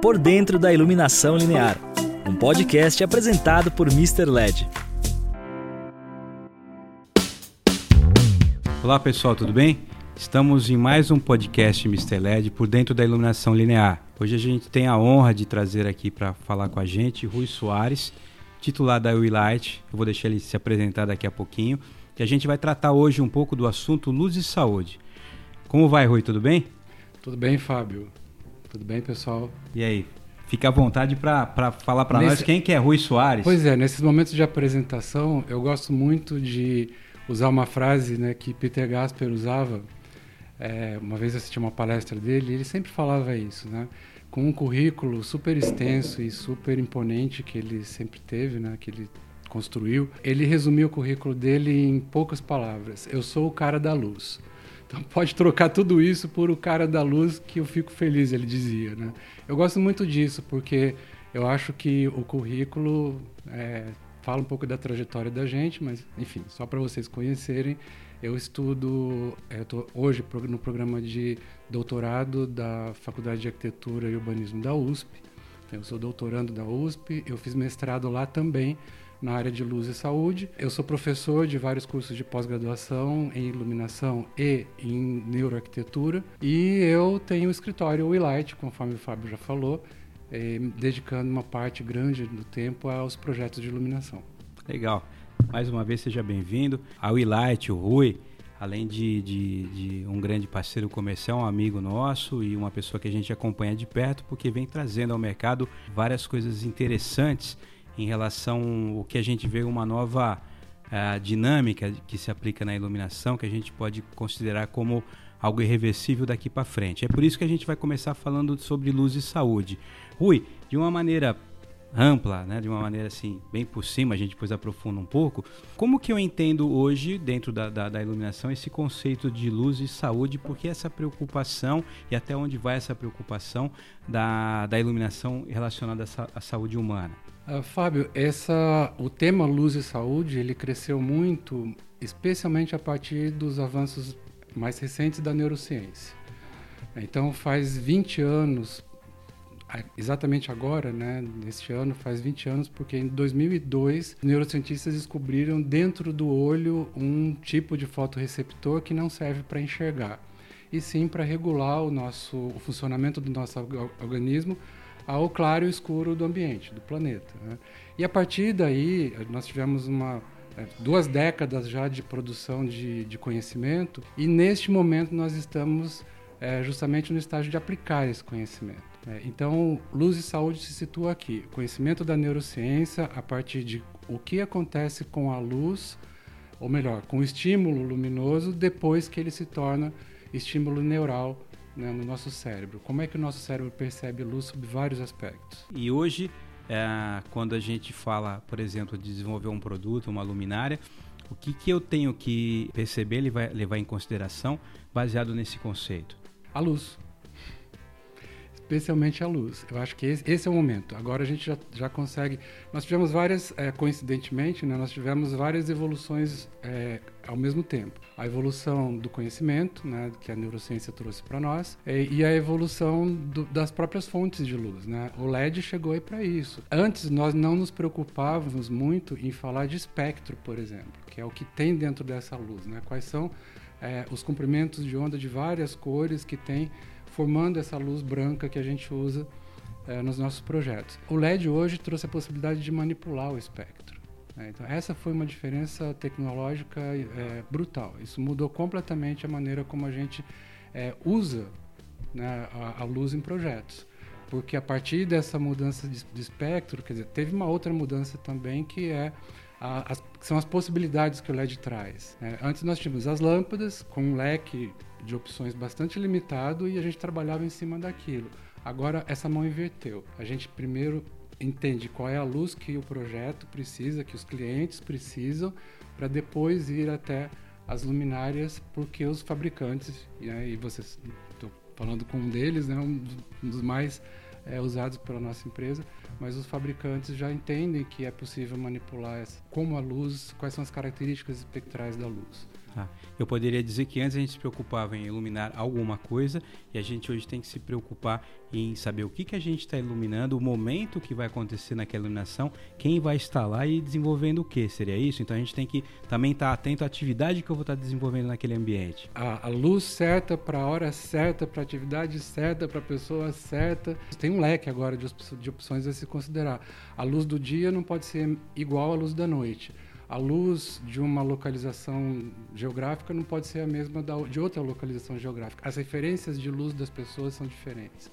Por Dentro da Iluminação Linear, um podcast apresentado por Mr. LED. Olá pessoal, tudo bem? Estamos em mais um podcast Mr. LED por dentro da iluminação linear. Hoje a gente tem a honra de trazer aqui para falar com a gente Rui Soares, titular da Willite. Eu vou deixar ele se apresentar daqui a pouquinho. E a gente vai tratar hoje um pouco do assunto luz e saúde. Como vai, Rui? Tudo bem? Tudo bem, Fábio. Tudo bem, pessoal? E aí? Fica à vontade para falar para nós quem que é Rui Soares. Pois é, nesses momentos de apresentação, eu gosto muito de usar uma frase né, que Peter Gasper usava. É, uma vez eu assisti uma palestra dele e ele sempre falava isso, né? Com um currículo super extenso e super imponente que ele sempre teve, né? Que ele construiu. Ele resumiu o currículo dele em poucas palavras. Eu sou o cara da luz. Então pode trocar tudo isso por o cara da luz que eu fico feliz, ele dizia. Né? Eu gosto muito disso porque eu acho que o currículo é, fala um pouco da trajetória da gente, mas enfim, só para vocês conhecerem, eu estudo, eu tô hoje no programa de doutorado da Faculdade de Arquitetura e Urbanismo da USP. Então, eu sou doutorando da USP, eu fiz mestrado lá também na área de luz e saúde. Eu sou professor de vários cursos de pós-graduação em iluminação e em neuroarquitetura. E eu tenho o escritório Willite, conforme o Fábio já falou, eh, dedicando uma parte grande do tempo aos projetos de iluminação. Legal. Mais uma vez, seja bem-vindo. A Willite, o Rui, além de, de, de, um grande parceiro comercial, um amigo nosso e uma pessoa que a gente acompanha de perto, porque vem trazendo ao mercado várias coisas interessantes em relação ao que a gente vê uma nova uh, dinâmica que se aplica na iluminação, que a gente pode considerar como algo irreversível daqui para frente. É por isso que a gente vai começar falando sobre luz e saúde. Rui, de uma maneira ampla, né, de uma maneira assim, bem por cima, a gente depois aprofunda um pouco. Como que eu entendo hoje, dentro da, da, da, iluminação, esse conceito de luz e saúde? Porque essa preocupação e até onde vai essa preocupação da, da iluminação relacionada à, à saúde humana? Uh, Fábio, essa, o tema luz e saúde ele cresceu muito, especialmente a partir dos avanços mais recentes da neurociência. Então, faz 20 anos, exatamente agora, né, neste ano, faz 20 anos, porque em 2002 neurocientistas descobriram dentro do olho um tipo de fotorreceptor que não serve para enxergar, e sim para regular o nosso o funcionamento do nosso organismo ao claro e escuro do ambiente, do planeta. Né? E a partir daí, nós tivemos uma, é, duas décadas já de produção de, de conhecimento, e neste momento nós estamos é, justamente no estágio de aplicar esse conhecimento. Né? Então, luz e saúde se situa aqui. Conhecimento da neurociência a partir de o que acontece com a luz, ou melhor, com o estímulo luminoso depois que ele se torna estímulo neural né, no nosso cérebro. Como é que o nosso cérebro percebe luz sob vários aspectos? E hoje, é, quando a gente fala, por exemplo, de desenvolver um produto, uma luminária, o que, que eu tenho que perceber, levar, levar em consideração, baseado nesse conceito? A luz especialmente a luz. Eu acho que esse, esse, é o momento. Agora a gente já, já consegue. Nós tivemos várias, é, coincidentemente, né, nós tivemos várias evoluções é, ao mesmo tempo. A evolução do conhecimento, né, que a neurociência trouxe para nós, e, e, a evolução do, das próprias fontes de luz. Né? O LED chegou aí para isso. Antes nós não nos preocupávamos muito em falar de espectro, por exemplo, que é o que tem dentro dessa luz. Né? Quais são é, os comprimentos de onda de várias cores que tem formando essa luz branca que a gente usa é, nos nossos projetos. O LED hoje trouxe a possibilidade de manipular o espectro. Né? Então, essa foi uma diferença tecnológica é, brutal. Isso mudou completamente a maneira como a gente é, usa né, a, a, luz em projetos. Porque a partir dessa mudança de, de, espectro, quer dizer, teve uma outra mudança também que é a, as, são as possibilidades que o LED traz. Né? Antes nós tínhamos as lâmpadas com um leque de opções bastante limitado e a gente trabalhava em cima daquilo. Agora essa mão inverteu. A gente primeiro entende qual é a luz que o projeto precisa, que os clientes precisam, para depois ir até as luminárias, porque os fabricantes, né, e vocês, estou falando com um deles, né, um dos mais é, usados pela nossa empresa, mas os fabricantes já entendem que é possível manipular essa, como a luz, quais são as características espectrais da luz. Ah, eu poderia dizer que antes a gente se preocupava em iluminar alguma coisa e a gente hoje tem que se preocupar em saber o que, que a gente está iluminando, o momento que vai acontecer naquela iluminação, quem vai estar lá e desenvolvendo o que, seria isso? Então a gente tem que também estar tá atento à atividade que eu vou estar tá desenvolvendo naquele ambiente. A, a luz certa para a hora certa, para a atividade certa, para a pessoa certa. Tem um leque agora de, de opções a se considerar. A luz do dia não pode ser igual à luz da noite a luz de uma localização geográfica não pode ser a mesma da, de outra localização geográfica. As referências de luz das pessoas são diferentes.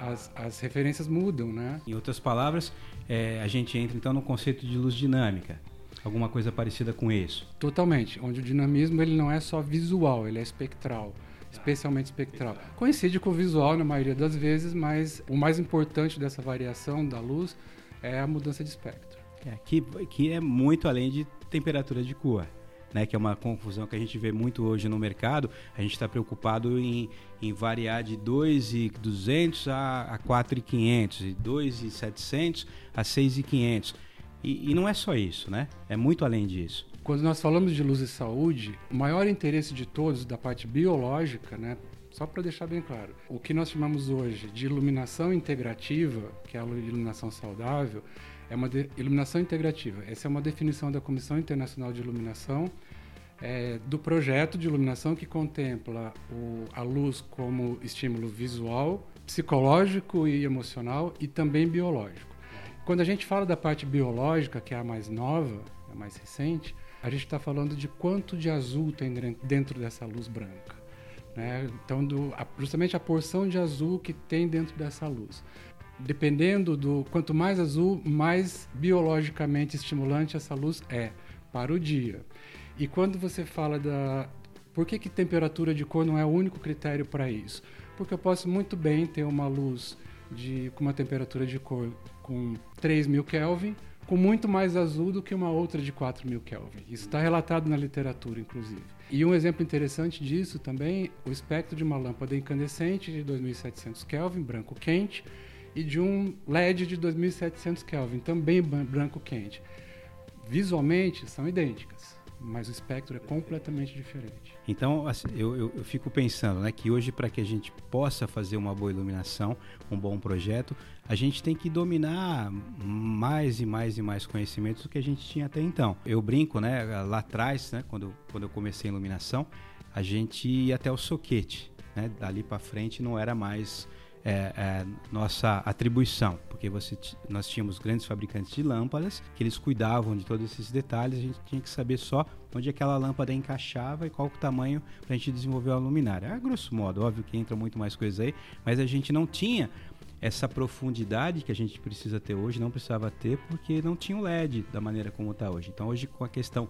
As, as referências mudam, né? Em outras palavras, é, a gente entra então no conceito de luz dinâmica. Alguma coisa parecida com isso? Totalmente. Onde o dinamismo ele não é só visual, ele é espectral especialmente espectral. Coincide com o visual na maioria das vezes, mas o mais importante dessa variação da luz é a mudança de espectro. É, que, que é muito além de temperatura de cor. Né, que é uma confusão que a gente vê muito hoje no mercado. A gente está preocupado em, em variar de 2,200 a, a 4,500, e 2,700 a 6,500. E, e não é só isso, né? É muito além disso. Quando nós falamos de luz e saúde, o maior interesse de todos da parte biológica, né, só para deixar bem claro, o que nós chamamos hoje de iluminação integrativa, que é a iluminação saudável, é uma iluminação integrativa. Essa é uma definição da Comissão Internacional de Iluminação é, do projeto de iluminação que contempla o, a luz como estímulo visual, psicológico e emocional e também biológico. Quando a gente fala da parte biológica, que é a mais nova, a mais recente, a gente está falando de quanto de azul tem dentro dessa luz branca. Né? Então, do, a, justamente a porção de azul que tem dentro dessa luz dependendo do quanto mais azul, mais biologicamente estimulante essa luz é para o dia. E quando você fala da por que, que temperatura de cor não é o único critério para isso? Porque eu posso muito bem ter uma luz de com uma temperatura de cor com 3000 Kelvin, com muito mais azul do que uma outra de 4000 Kelvin. Isso está relatado na literatura, inclusive. E um exemplo interessante disso também, o espectro de uma lâmpada incandescente de 2700 Kelvin, branco quente, e de um LED de 2700 Kelvin, também branco quente. Visualmente são idênticas, mas o espectro é completamente diferente. Então, assim, eu, eu, eu, fico pensando né, que hoje, para que a gente possa fazer uma boa iluminação, um bom projeto, a gente tem que dominar mais e mais e mais conhecimentos do que a gente tinha até então. Eu brinco, né, lá atrás, né, quando, quando eu comecei a iluminação, a gente ia até o soquete. Né, dali para frente não era mais é, é, nossa atribuição, porque você, nós tínhamos grandes fabricantes de lâmpadas que eles cuidavam de todos esses detalhes, a gente tinha que saber só onde aquela lâmpada encaixava e qual o tamanho para a gente desenvolver a luminária. A grosso modo, óbvio que entra muito mais coisas aí, mas a gente não tinha essa profundidade que a gente precisa ter hoje, não precisava ter porque não tinha o LED da maneira como está hoje. Então hoje com a questão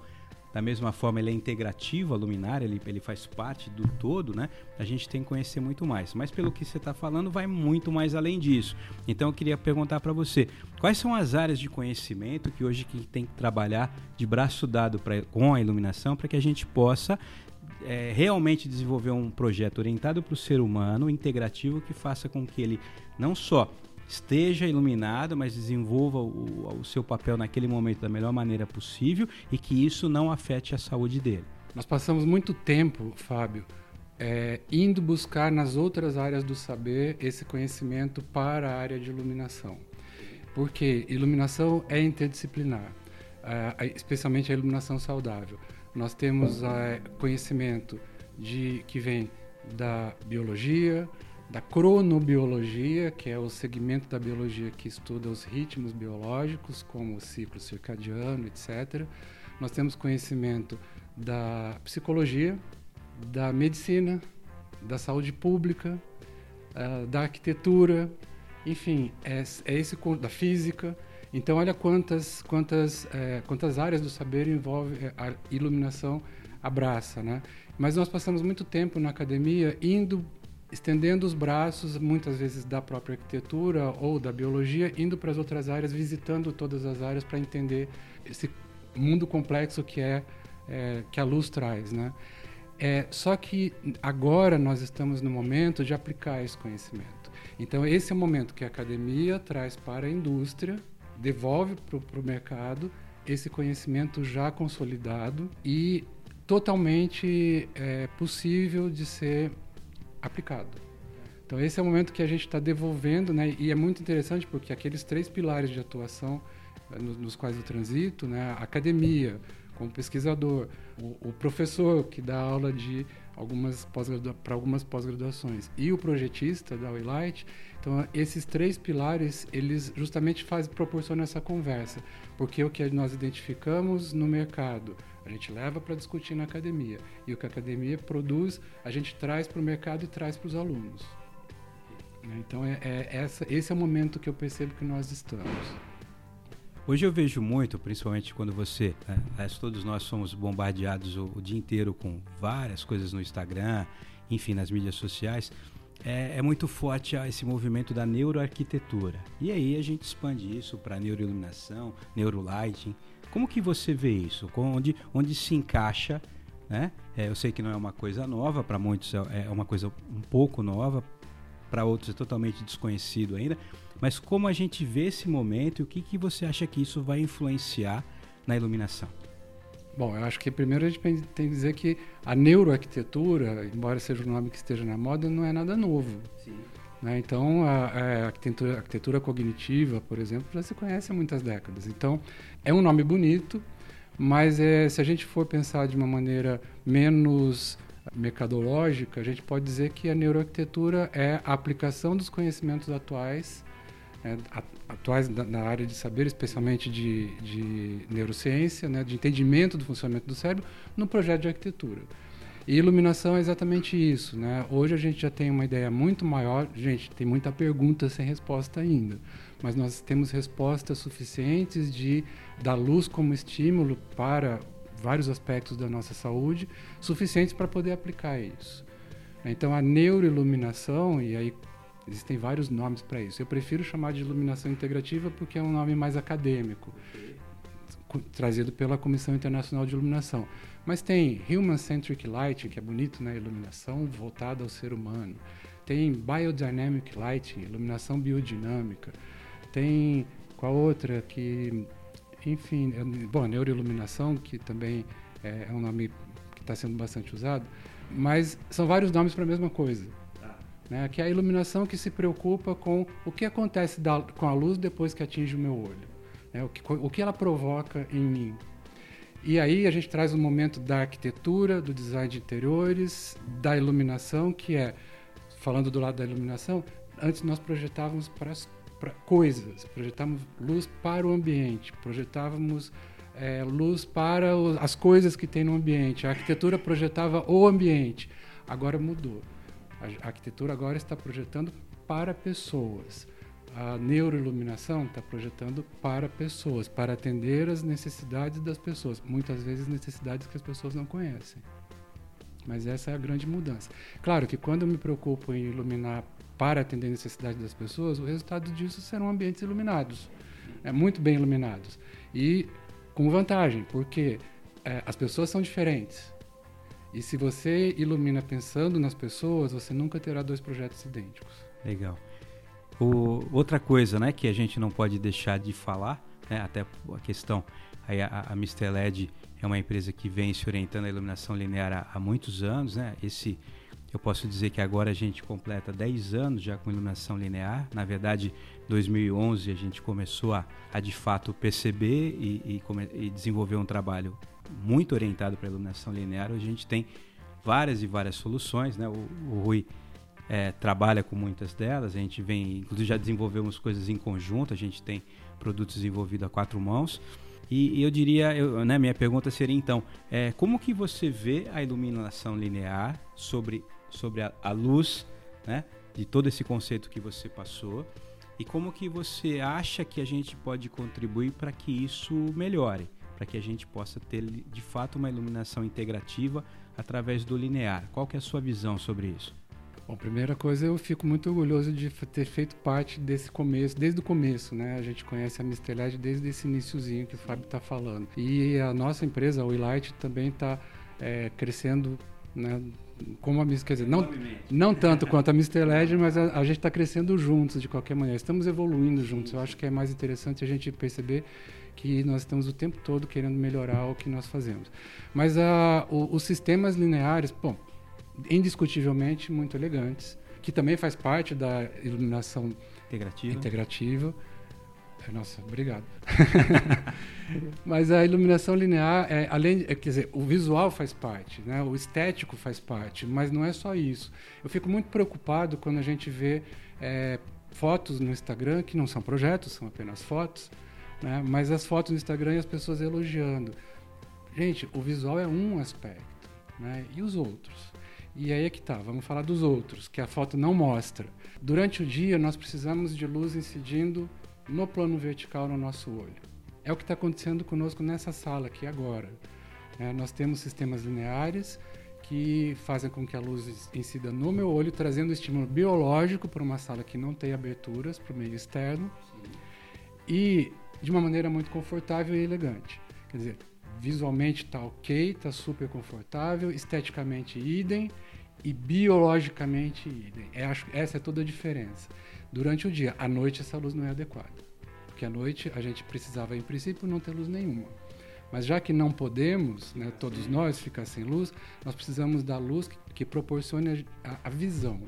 da mesma forma, ele é integrativo, a luminária, ele, ele faz parte do todo, né? A gente tem que conhecer muito mais. Mas pelo que você está falando, vai muito mais além disso. Então eu queria perguntar para você, quais são as áreas de conhecimento que hoje que tem que trabalhar de braço dado pra, com a iluminação para que a gente possa é, realmente desenvolver um projeto orientado para o ser humano, integrativo, que faça com que ele não só esteja iluminado, mas desenvolva o, o, seu papel naquele momento da melhor maneira possível e que isso não afete a saúde dele. Nós passamos muito tempo, Fábio, é, indo buscar nas outras áreas do saber esse conhecimento para a área de iluminação. Porque iluminação é interdisciplinar, é, especialmente a iluminação saudável. Nós temos é, conhecimento de que vem da biologia, da cronobiologia, que é o segmento da biologia que estuda os ritmos biológicos, como o ciclo circadiano, etc. Nós temos conhecimento da psicologia, da medicina, da saúde pública, uh, da arquitetura, enfim, é, é, esse da física. Então, olha quantas quantas é, quantas áreas do saber envolve é, a iluminação abraça, né? Mas nós passamos muito tempo na academia indo estendendo os braços, muitas vezes da própria arquitetura ou da biologia, indo para as outras áreas, visitando todas as áreas para entender esse mundo complexo que é, é, que a luz traz, né? É, só que agora nós estamos no momento de aplicar esse conhecimento. Então esse é o momento que a academia traz para a indústria, devolve para o mercado esse conhecimento já consolidado e totalmente é, possível de ser aplicado. Então esse é o momento que a gente está devolvendo, né? E é muito interessante porque aqueles três pilares de atuação eh, nos, nos quais eu transito, né? Academia, como pesquisador, o, o professor que dá aula de algumas para algumas pós-graduações e o projetista da Waylight. Então esses três pilares eles justamente fazem proporcionam essa conversa, porque o que nós identificamos no mercado a gente leva para discutir na academia e o que a academia produz a gente traz para o mercado e traz para os alunos. Né? Então é, é essa, esse é o momento que eu percebo que nós estamos. Hoje eu vejo muito, principalmente quando você, né, todos nós somos bombardeados o, o, dia inteiro com várias coisas no Instagram, enfim, nas mídias sociais, é, é muito forte esse movimento da neuroarquitetura. E aí a gente expande isso para neuroiluminação, neurolighting. Como que você vê isso? Onde, onde se encaixa né? É, eu sei que não é uma coisa nova, para muitos é, é uma coisa um pouco nova, para outros é totalmente desconhecido ainda. Mas como a gente vê esse momento e o que, que você acha que isso vai influenciar na iluminação? Bom, eu acho que primeiro a gente tem que dizer que a neuroarquitetura, embora seja um nome que esteja na moda, não é nada novo. Né? Então, a, a, arquitetura, a, arquitetura, cognitiva, por exemplo, já se conhece há muitas décadas. Então, é um nome bonito, mas é, se a gente for pensar de uma maneira menos mercadológica, a gente pode dizer que a neuroarquitetura é a aplicação dos conhecimentos atuais é, atuais na área de saber, especialmente de, de neurociência, né, de entendimento do funcionamento do cérebro, no projeto de arquitetura. E iluminação é exatamente isso. Né? Hoje a gente já tem uma ideia muito maior. Gente, tem muita pergunta sem resposta ainda. Mas nós temos respostas suficientes de dar luz como estímulo para vários aspectos da nossa saúde, suficientes para poder aplicar isso. Então a neuroiluminação, e aí Existem vários nomes para isso. Eu prefiro chamar de iluminação integrativa porque é um nome mais acadêmico, trazido pela Comissão Internacional de Iluminação. Mas tem Human Centric Lighting, que é bonito, né? Iluminação voltada ao ser humano. Tem Biodynamic Lighting, iluminação biodinâmica. Tem qual outra que, enfim, é, bom, neuroiluminação, que também é, é um nome que está sendo bastante usado. Mas são vários nomes para a mesma coisa né? que é a iluminação que se preocupa com o que acontece da, com a luz depois que atinge o meu olho, né? o, que, o que ela provoca em mim. E aí a gente traz o um momento da arquitetura, do design de interiores, da iluminação, que é, falando do lado da iluminação, antes nós projetávamos para, para coisas, projetávamos luz para o ambiente, projetávamos é, luz para as coisas que tem no ambiente. A arquitetura projetava o ambiente. Agora mudou. A arquitetura agora está projetando para pessoas. A neuroiluminação está projetando para pessoas, para atender as necessidades das pessoas, muitas vezes necessidades que as pessoas não conhecem. Mas essa é a grande mudança. Claro que quando eu me preocupo em iluminar para atender a necessidade das pessoas, o resultado disso serão ambientes iluminados, é, muito bem iluminados. E com vantagem, porque é, as pessoas são diferentes. E se você ilumina pensando nas pessoas, você nunca terá dois projetos idênticos. Legal. O, outra coisa, né, que a gente não pode deixar de falar, né, até a questão, aí a, a Mr. LED é uma empresa que vem se orientando a iluminação linear há, há, muitos anos, né? Esse eu posso dizer que agora a gente completa 10 anos já com iluminação linear. Na verdade, 2011 a gente começou a, a de fato perceber e, e, e desenvolver um trabalho muito orientado para iluminação linear, a gente tem várias e várias soluções, né? O, o Rui é, trabalha com muitas delas, a gente vem, inclusive já desenvolvemos coisas em conjunto, a gente tem produtos desenvolvidos a quatro mãos. E, eu diria, eu, né, minha pergunta seria então, é, como que você vê a iluminação linear sobre, sobre a, a luz, né, de todo esse conceito que você passou, e como que você acha que a gente pode contribuir para que isso melhore? para que a gente possa ter de fato uma iluminação integrativa através do linear. Qual que é a sua visão sobre isso? Bom, primeira coisa, eu fico muito orgulhoso de ter feito parte desse começo, desde o começo, né? A gente conhece a Mr. LED desde esse iníciozinho que o Fábio está falando. E a nossa empresa, a Willite, também está é, crescendo né, como a quer dizer, não, não tanto quanto a Mr. Legend, mas a, a gente está crescendo juntos de qualquer maneira. Estamos evoluindo juntos. Eu acho que é mais interessante a gente perceber que nós estamos o tempo todo querendo melhorar o que nós fazemos. Mas a, o, os sistemas lineares, bom, indiscutivelmente muito elegantes, que também faz parte da iluminação integrativa. integrativa. É, nossa, obrigado. Mas a iluminação linear, é, além, é, quer dizer, o visual faz parte, né? o estético faz parte, mas não é só isso. Eu fico muito preocupado quando a gente vê é, fotos no Instagram que não são projetos, são apenas fotos, né? mas as fotos no Instagram e as pessoas elogiando. Gente, o visual é um aspecto, né? e os outros? E aí é que tá, vamos falar dos outros, que a foto não mostra. Durante o dia, nós precisamos de luz incidindo no plano vertical no nosso olho. É o que está acontecendo conosco nessa sala aqui agora. É, nós temos sistemas lineares que fazem com que a luz incida no meu olho, trazendo estímulo biológico para uma sala que não tem aberturas para o meio externo e de uma maneira muito confortável e elegante. Quer dizer, visualmente está ok, está super confortável, esteticamente idem e biologicamente idem. É, acho, essa é toda a diferença. Durante o dia, à noite essa luz não é adequada, porque à noite a gente precisava, em princípio, não ter luz nenhuma. Mas já que não podemos, né, todos nós, ficar sem luz, nós precisamos da luz que, que proporcione a, a, visão,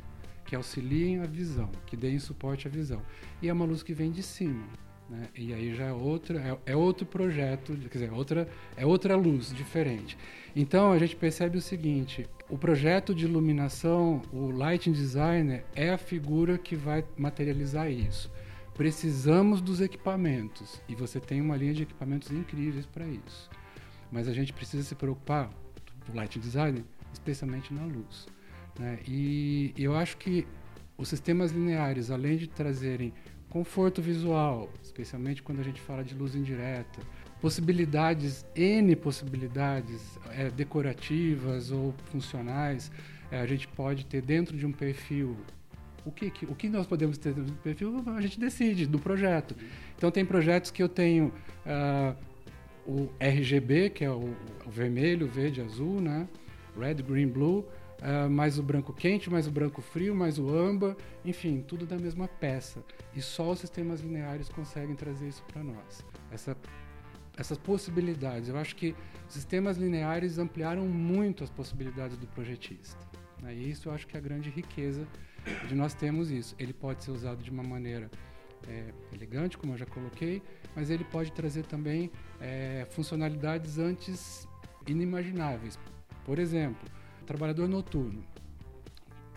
que auxiliem a visão, que deem suporte à visão. E é uma luz que vem de cima. Né? E aí já é, outra, é, é, outro projeto, quer dizer, outra, é outra luz diferente. Então a gente percebe o seguinte: o projeto de iluminação, o lighting designer, é a figura que vai materializar isso. Precisamos dos equipamentos e você tem uma linha de equipamentos incríveis para isso. Mas a gente precisa se preocupar, o lighting designer, especialmente na luz. Né? E eu acho que os sistemas lineares, além de trazerem conforto visual, especialmente quando a gente fala de luz indireta, possibilidades, N possibilidades é, decorativas ou funcionais, é, a gente pode ter dentro de um perfil. O que, o que nós podemos ter dentro do perfil, a gente decide, do projeto. Então, tem projetos que eu tenho uh, o RGB, que é o, o vermelho, verde, azul, né? Red, green, blue uh, mais o branco quente, mais o branco frio, mais o âmbar, enfim, tudo da mesma peça. E só os sistemas lineares conseguem trazer isso para nós. Essa, essas possibilidades. Eu acho que sistemas lineares ampliaram muito as possibilidades do projetista. Né? E isso eu acho que é a grande riqueza de nós termos isso. Ele pode ser usado de uma maneira é, elegante, como eu já coloquei, mas ele pode trazer também é, funcionalidades antes inimagináveis. Por exemplo, trabalhador noturno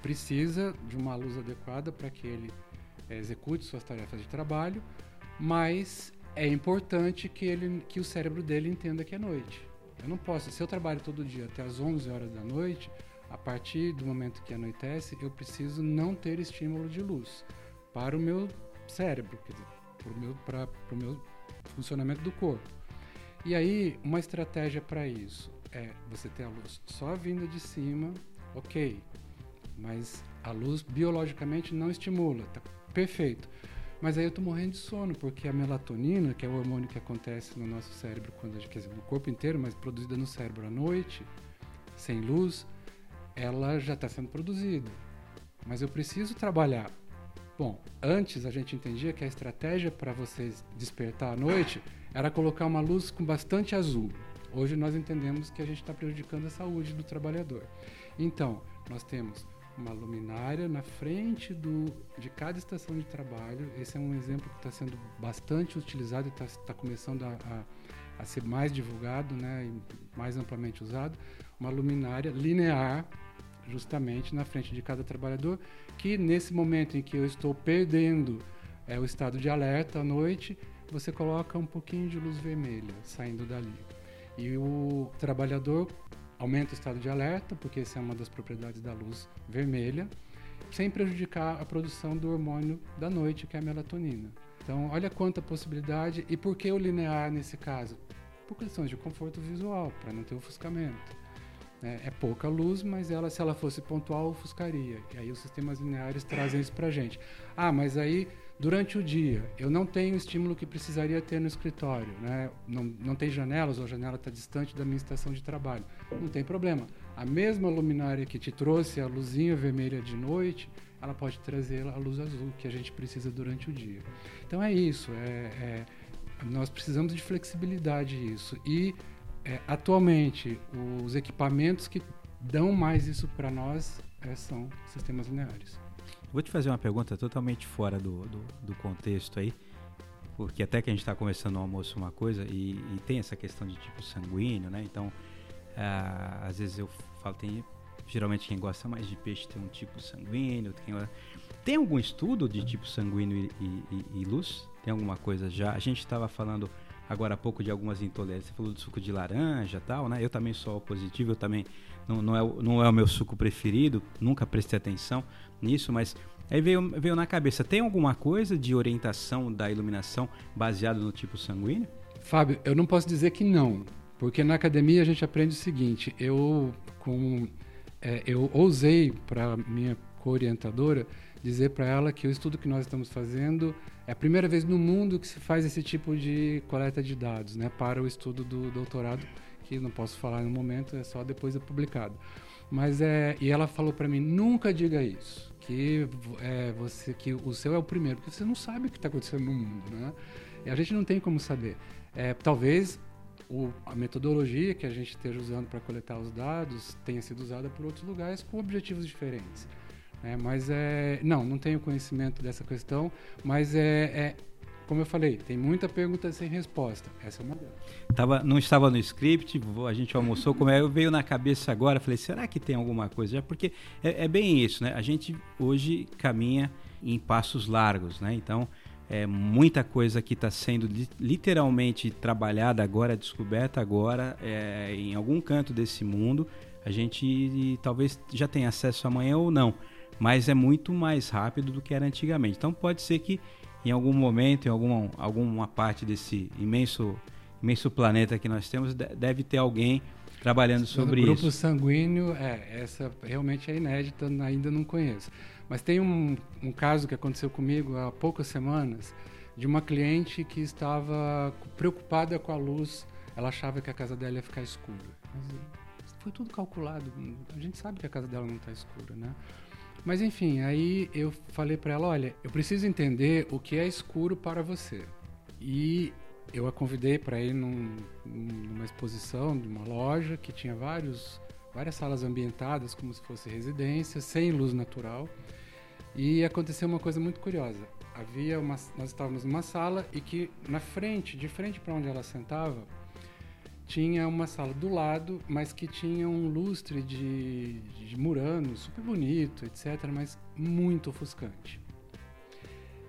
precisa de uma luz adequada para que ele é, execute suas tarefas de trabalho, mas é importante que, ele, que o cérebro dele entenda que é noite. Eu não posso, se eu trabalho todo dia até as 11 horas da noite, a partir do momento que anoitece, eu preciso não ter estímulo de luz para o meu cérebro, para o meu, o meu funcionamento do corpo. E aí, uma estratégia para isso é você ter a luz só vinda de cima, ok. Mas a luz biologicamente não estimula, tá perfeito. Mas aí eu tô morrendo de sono, porque a melatonina, que é o hormônio que acontece no nosso cérebro, quando quer dizer, no corpo inteiro, mas produzida no cérebro à noite, sem luz, ela já está sendo produzida. Mas eu preciso trabalhar. Bom, antes a gente entendia que a estratégia para você despertar à noite era colocar uma luz com bastante azul. Hoje nós entendemos que a gente está prejudicando a saúde do trabalhador. Então, nós temos uma luminária na frente do, de cada estação de trabalho. Esse é um exemplo que está sendo bastante utilizado e está tá começando a, a, a, ser mais divulgado né, e mais amplamente usado. Uma luminária linear, justamente na frente de cada trabalhador, que nesse momento em que eu estou perdendo é, o estado de alerta à noite, você coloca um pouquinho de luz vermelha saindo dali. E o trabalhador aumenta o estado de alerta, porque essa é uma das propriedades da luz vermelha, sem prejudicar a produção do hormônio da noite, que é a melatonina. Então, olha quanta possibilidade. E por que o linear nesse caso? Por questões de conforto visual, para não ter ofuscamento. É, é, pouca luz, mas ela, se ela fosse pontual, ofuscaria. E aí os sistemas lineares trazem isso para gente. Ah, mas aí durante o dia eu não tenho o estímulo que precisaria ter no escritório, né? não, não tem janelas ou a janela está distante da minha estação de trabalho. Não tem problema. A mesma luminária que te trouxe a luzinha vermelha de noite, ela pode trazer a luz azul que a gente precisa durante o dia. Então é isso. É, é nós precisamos de flexibilidade isso e é, atualmente os equipamentos que dão mais isso para nós é, são sistemas lineares. Vou te fazer uma pergunta totalmente fora do, do, do contexto aí, porque até que a gente está conversando no almoço uma coisa e, e, tem essa questão de tipo sanguíneo, né? Então, ah, às vezes eu falo, tem geralmente quem gosta mais de peixe tem um tipo sanguíneo, tem, tem algum estudo de tipo sanguíneo e, e, e luz? Tem alguma coisa já? A gente estava falando agora há pouco de algumas intolerâncias. Você falou do suco de laranja tal, né? Eu também sou positivo, eu também não, não, é, não é o meu suco preferido, nunca prestei atenção nisso, mas aí veio, veio na cabeça, tem alguma coisa de orientação da iluminação baseado no tipo sanguíneo? Fábio, eu não posso dizer que não, porque na academia a gente aprende o seguinte, eu com é, eu ousei para minha co-orientadora dizer para ela que o estudo que nós estamos fazendo é a primeira vez no mundo que se faz esse tipo de coleta de dados, né, para o estudo do doutorado, que não posso falar no momento, é só depois de publicado. Mas é, e ela falou para mim, nunca diga isso, que é, você que o seu é o primeiro, porque você não sabe o que está acontecendo no mundo, né? E a gente não tem como saber. É, talvez o, a metodologia que a gente esteja usando para coletar os dados tenha sido usada por outros lugares com objetivos diferentes. É, mas é. Não, não tenho conhecimento dessa questão, mas é, é como eu falei, tem muita pergunta sem resposta. Essa é uma delas. Tava, não estava no script, a gente almoçou, como é, veio na cabeça agora, falei, será que tem alguma coisa? Já porque é, é, bem isso, né? A gente hoje caminha em passos largos, né? Então, é muita coisa que está sendo literalmente trabalhada agora, descoberta agora, é, em algum canto desse mundo. A gente talvez já tenha acesso amanhã ou não mas é muito mais rápido do que era antigamente. Então pode ser que em algum momento, em alguma, alguma parte desse imenso, imenso planeta que nós temos, deve ter alguém trabalhando sobre grupo isso. Grupo sanguíneo, é, essa realmente é inédita, ainda não conheço. Mas tem um, um caso que aconteceu comigo há poucas semanas, de uma cliente que estava preocupada com a luz, ela achava que a casa dela ia ficar escura. Mas foi tudo calculado, a gente sabe que a casa dela não está escura, né? Mas enfim, aí eu falei para ela, olha, eu preciso entender o que é escuro para você. E eu a convidei para ir num, numa exposição de uma loja que tinha vários, várias salas ambientadas como se fosse residência, sem luz natural. E aconteceu uma coisa muito curiosa. Havia uma, nós estávamos numa sala e que na frente, de frente para onde ela sentava, tinha uma sala do lado, mas que tinha um lustre de, de Murano, super bonito, etc., mas muito ofuscante.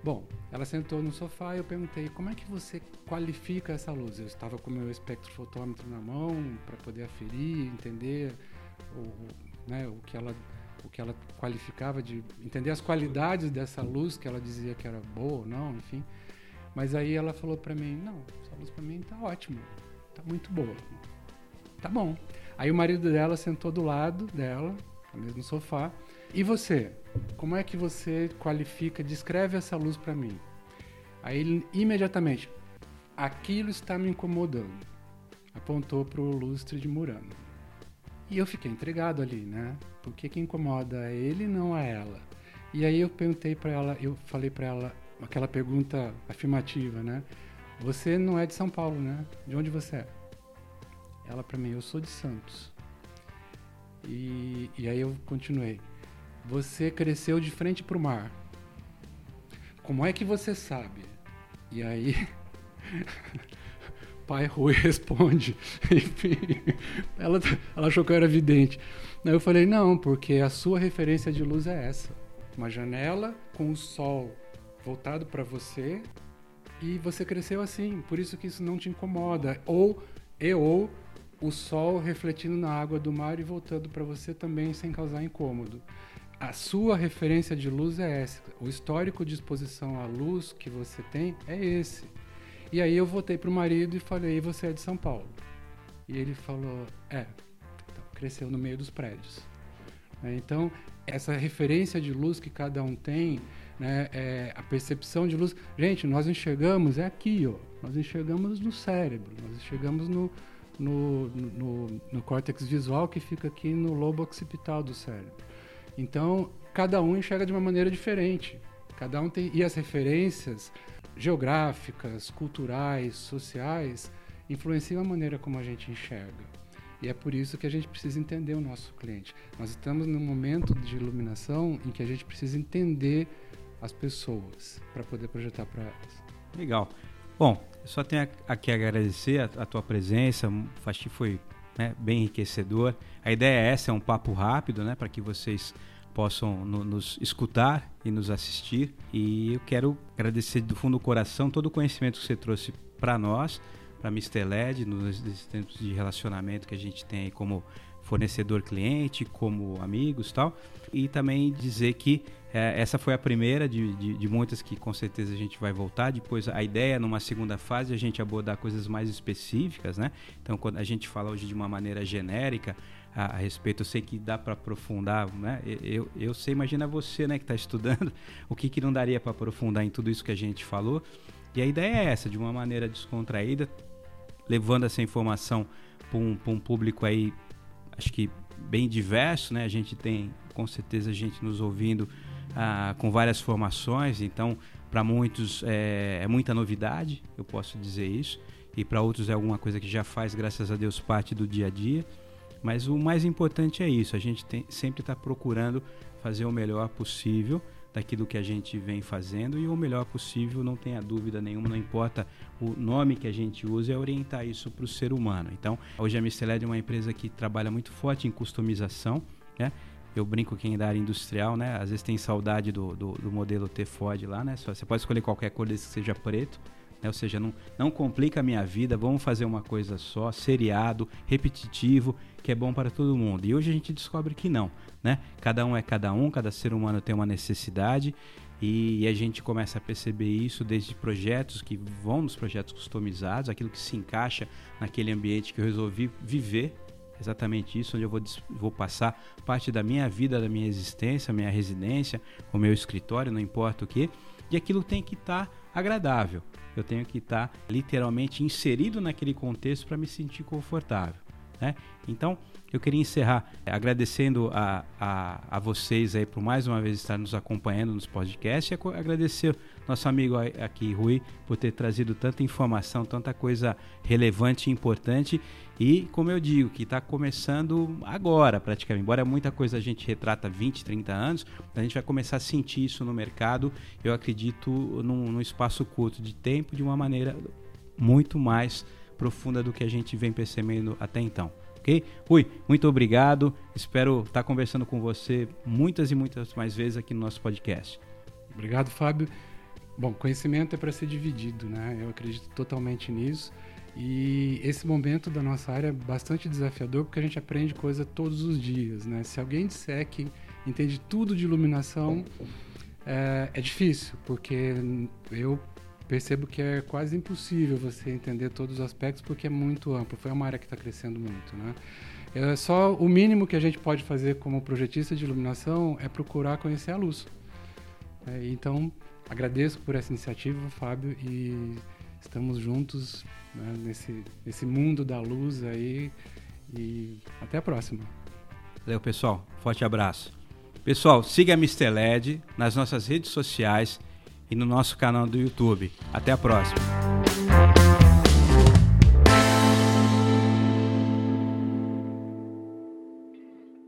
Bom, ela sentou no sofá e eu perguntei como é que você qualifica essa luz. Eu estava com o meu espectrofotômetro na mão para poder aferir, entender o, né, o, que ela, o que ela qualificava, de entender as qualidades dessa luz que ela dizia que era boa ou não, enfim. Mas aí ela falou para mim: não, essa luz para mim está ótima tá muito boa. Tá bom. Aí o marido dela sentou do lado dela, no mesmo sofá. E você? Como é que você qualifica, descreve essa luz para mim? Aí ele imediatamente, aquilo está me incomodando. Apontou para o lustre de Murano. E eu fiquei entregado ali, né? Porque que incomoda é ele não a ela. E aí eu perguntei para ela, eu falei para ela aquela pergunta afirmativa, né? Você não é de São Paulo, né? De onde você é? Ela para mim, eu sou de Santos. E, e aí eu continuei. Você cresceu de frente para o mar. Como é que você sabe? E aí, pai Rui responde. Enfim, ela, ela achou que eu era vidente. Aí eu falei, não, porque a sua referência de luz é essa. Uma janela com o sol voltado para você e você cresceu assim, por isso que isso não te incomoda. Ou e ou o sol refletindo na água do mar e voltando para você também sem causar incômodo. A sua referência de luz é essa. O histórico de exposição à luz que você tem é esse. E aí eu voltei para o marido e falei: "Você é de São Paulo?" E ele falou: "É." Então, cresceu no meio dos prédios. Então, essa referência de luz que cada um tem né? É, a percepção de luz. Gente, nós enxergamos, é aqui, ó. Nós enxergamos no cérebro, nós enxergamos no, no, no, no córtex visual que fica aqui no lobo occipital do cérebro. Então, cada um enxerga de uma maneira diferente. Cada um tem e as referências geográficas, culturais, sociais influenciam a maneira como a gente enxerga. E é por isso que a gente precisa entender o nosso cliente. Nós estamos num momento de iluminação em que a gente precisa entender as pessoas para poder projetar para elas. Legal. Bom, só tenho aqui a agradecer a, a tua presença, acho que foi né, bem enriquecedor. A ideia é essa, é um papo rápido, né, para que vocês possam no, nos escutar e nos assistir. E eu quero agradecer do fundo do coração todo o conhecimento que você trouxe para nós, para Mr. LED, nos tempos de relacionamento que a gente tem como fornecedor-cliente, como amigos tal. E também dizer que é, essa foi a primeira de, de, de, muitas que com certeza a gente vai voltar. Depois a ideia numa segunda fase a gente abordar coisas mais específicas, né? Então quando a gente fala hoje de uma maneira genérica a, a respeito, eu sei que dá para aprofundar, né? Eu, eu sei, imagina você, né, que está estudando, o que, que não daria para aprofundar em tudo isso que a gente falou. E a ideia é essa, de uma maneira descontraída, levando essa informação para um, um público aí, acho que bem diverso, né? A gente tem com certeza gente nos ouvindo ah, com várias formações, então para muitos é, é, muita novidade, eu posso dizer isso, e para outros é alguma coisa que já faz, graças a Deus, parte do dia a dia. Mas o mais importante é isso, a gente tem, sempre está procurando fazer o melhor possível daquilo que a gente vem fazendo e o melhor possível, não tenha dúvida nenhuma, não importa o nome que a gente usa, é orientar isso para o ser humano. Então, hoje a Misteled é uma empresa que trabalha muito forte em customização, né? eu brinco que da área industrial, né? Às vezes tem saudade do, do, do modelo T-Ford lá, né? Você pode escolher qualquer cor desde que seja preto. Né? Ou seja, não, não complica a minha vida, vamos fazer uma coisa só, seriado, repetitivo, que é bom para todo mundo. E hoje a gente descobre que não, né? Cada um é cada um, cada ser humano tem uma necessidade e a gente começa a perceber isso desde projetos que vão nos projetos customizados, aquilo que se encaixa naquele ambiente que eu resolvi viver exatamente isso, onde eu vou, vou passar parte da minha vida, da minha existência, minha residência, o meu escritório, não importa o que, e aquilo tem que estar tá agradável. Eu tenho que estar tá, literalmente inserido naquele contexto para me sentir confortável. Né? Então, eu queria encerrar é, agradecendo a, a, a, vocês aí por mais uma vez estar nos acompanhando nos podcasts e agradecer nosso amigo aqui, Rui, por ter trazido tanta informação, tanta coisa relevante e importante. E, como eu digo, que está começando agora, praticamente. Embora muita coisa a gente retrata 20, 30 anos, a gente vai começar a sentir isso no mercado, eu acredito, num, num espaço curto de tempo, de uma maneira muito mais profunda do que a gente vem percebendo até então ok? Rui, muito obrigado. Espero estar conversando com você muitas e muitas mais vezes aqui no nosso podcast. Obrigado, Fábio. Bom, conhecimento é para ser dividido, né? Eu acredito totalmente nisso. E esse momento da nossa área é bastante desafiador porque a gente aprende coisa todos os dias, né? Se alguém disser que entende tudo de iluminação, é, é difícil, porque eu percebo que é quase impossível você entender todos os aspectos porque é muito amplo. Foi uma área que está crescendo muito, né? É só o mínimo que a gente pode fazer como projetista de iluminação é procurar conhecer a luz. É, então, agradeço por essa iniciativa, Fábio, e estamos juntos né, nesse, nesse mundo da luz aí. E até a próxima. Valeu, pessoal. Forte abraço. Pessoal, siga a Mr. LED nas nossas redes sociais e no nosso canal do YouTube. Até a próxima!